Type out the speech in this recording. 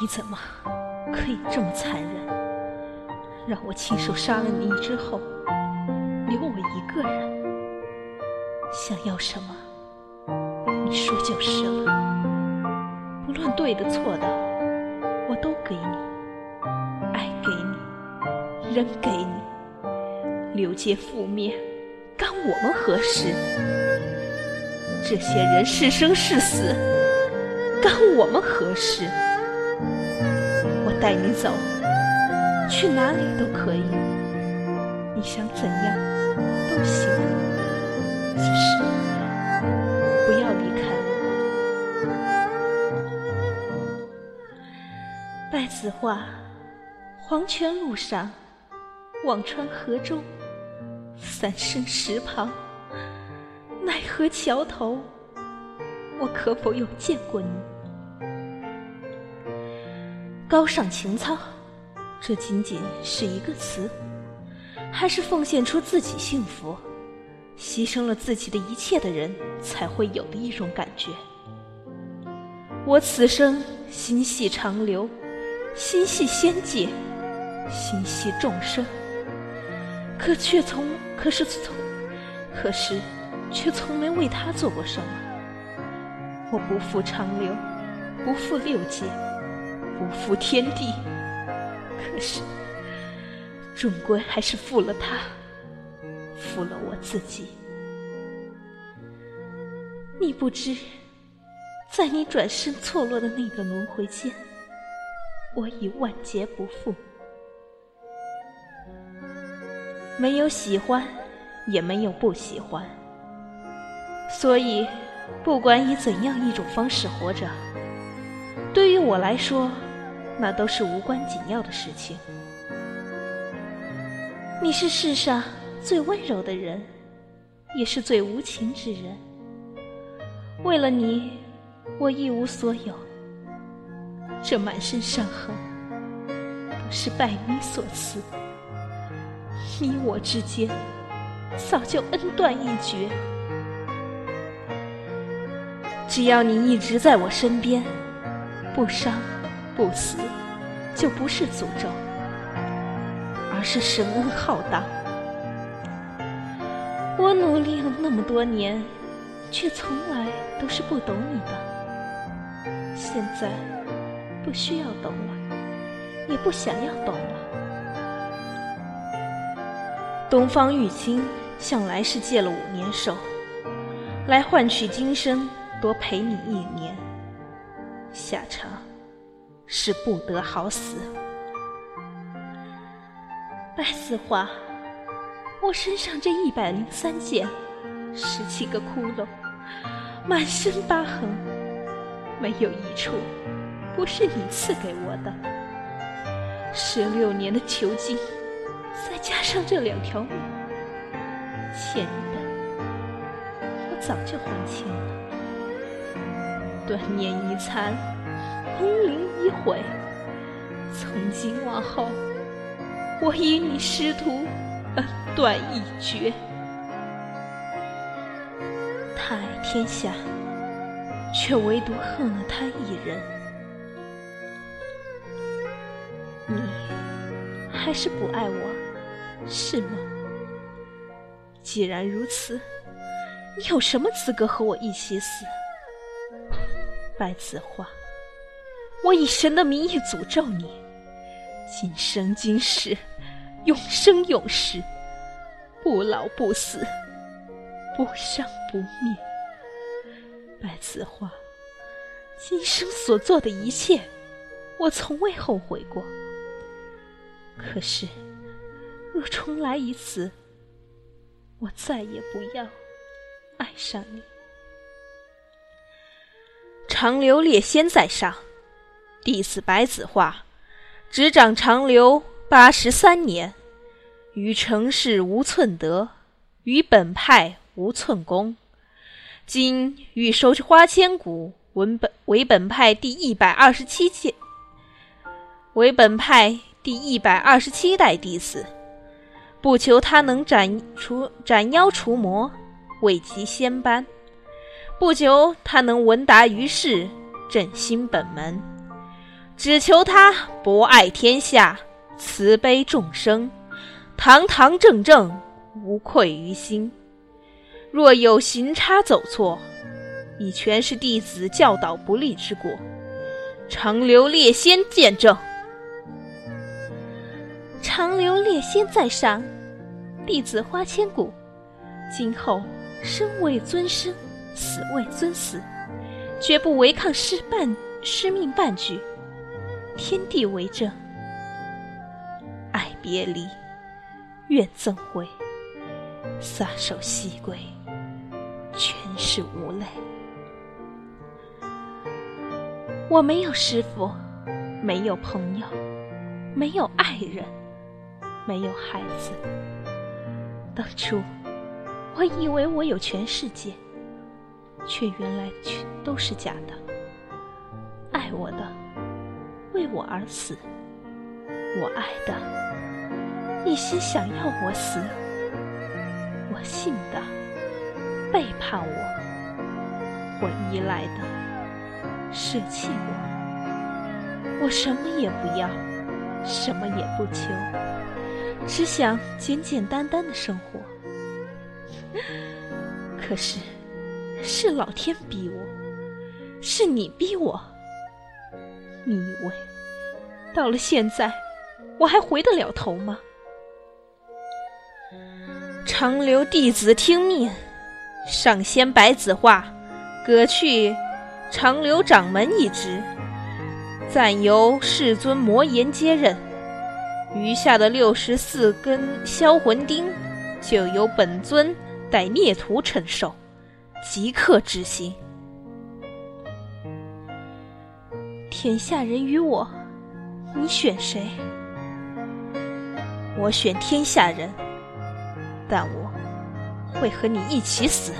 你怎么可以这么残忍，让我亲手杀了你之后，留我一个人？想要什么，你说就是了。不论对的错的，我都给你，爱给你，人给你，六界覆灭，干我们何事？这些人是生是死，干我们何事？带你走，去哪里都可以，你想怎样都行，只是不要离开我。白子画，黄泉路上，忘川河中，三生石旁，奈何桥头，我可否有见过你？高尚情操，这仅仅是一个词，还是奉献出自己幸福，牺牲了自己的一切的人才会有的一种感觉？我此生心系长流，心系仙界，心系众生，可却从可是从可是却从没为他做过什么。我不负长流，不负六界。不负天地，可是终归还是负了他，负了我自己。你不知，在你转身错落的那个轮回间，我已万劫不复。没有喜欢，也没有不喜欢，所以不管以怎样一种方式活着，对于我来说。那都是无关紧要的事情。你是世上最温柔的人，也是最无情之人。为了你，我一无所有。这满身伤痕，不是拜你所赐。你我之间，早就恩断义绝。只要你一直在我身边，不伤。不死，就不是诅咒，而是神恩浩荡。我努力了那么多年，却从来都是不懂你的。现在不需要懂了，也不想要懂了。东方玉清向来是借了五年寿，来换取今生多陪你一年，下场。是不得好死，白子画，我身上这一百零三剑，十七个窟窿，满身疤痕，没有一处不是你赐给我的。十六年的囚禁，再加上这两条命，欠你的我早就还清了。断念已残，空灵。一回，从今往后，我与你师徒恩断义绝。他爱天下，却唯独恨了他一人。你还是不爱我，是吗？既然如此，你有什么资格和我一起死？白子画。我以神的名义诅咒你，今生今世，永生永世，不老不死，不生不灭。白子画，今生所做的一切，我从未后悔过。可是，若重来一次，我再也不要爱上你。长留烈仙在上。弟子白子画，执掌长留八十三年，于成事无寸德，于本派无寸功。今欲收花千骨，文本为本派第一百二十七届，为本派第一百二十七代弟子，不求他能斩除斩妖除魔，位极仙班；不求他能闻达于世，振兴本门。只求他博爱天下，慈悲众生，堂堂正正，无愧于心。若有行差走错，已全是弟子教导不力之过，长留列仙见证。长留列仙在上，弟子花千骨，今后生为尊生，死为尊死，绝不违抗师半师命半句。天地为证，爱别离，愿赠回，撒手西归，全是无泪。我没有师傅，没有朋友，没有爱人，没有孩子。当初我以为我有全世界，却原来全都是假的。爱我的。为我而死，我爱的，一心想要我死；我信的，背叛我；我依赖的，舍弃我。我什么也不要，什么也不求，只想简简单单的生活。可是，是老天逼我，是你逼我。你以为到了现在，我还回得了头吗？长留弟子听命，上仙白子画，革去长留掌门一职，暂由世尊魔颜接任。余下的六十四根销魂钉，就由本尊代孽徒承受，即刻执行。天下人与我，你选谁？我选天下人，但我会和你一起死。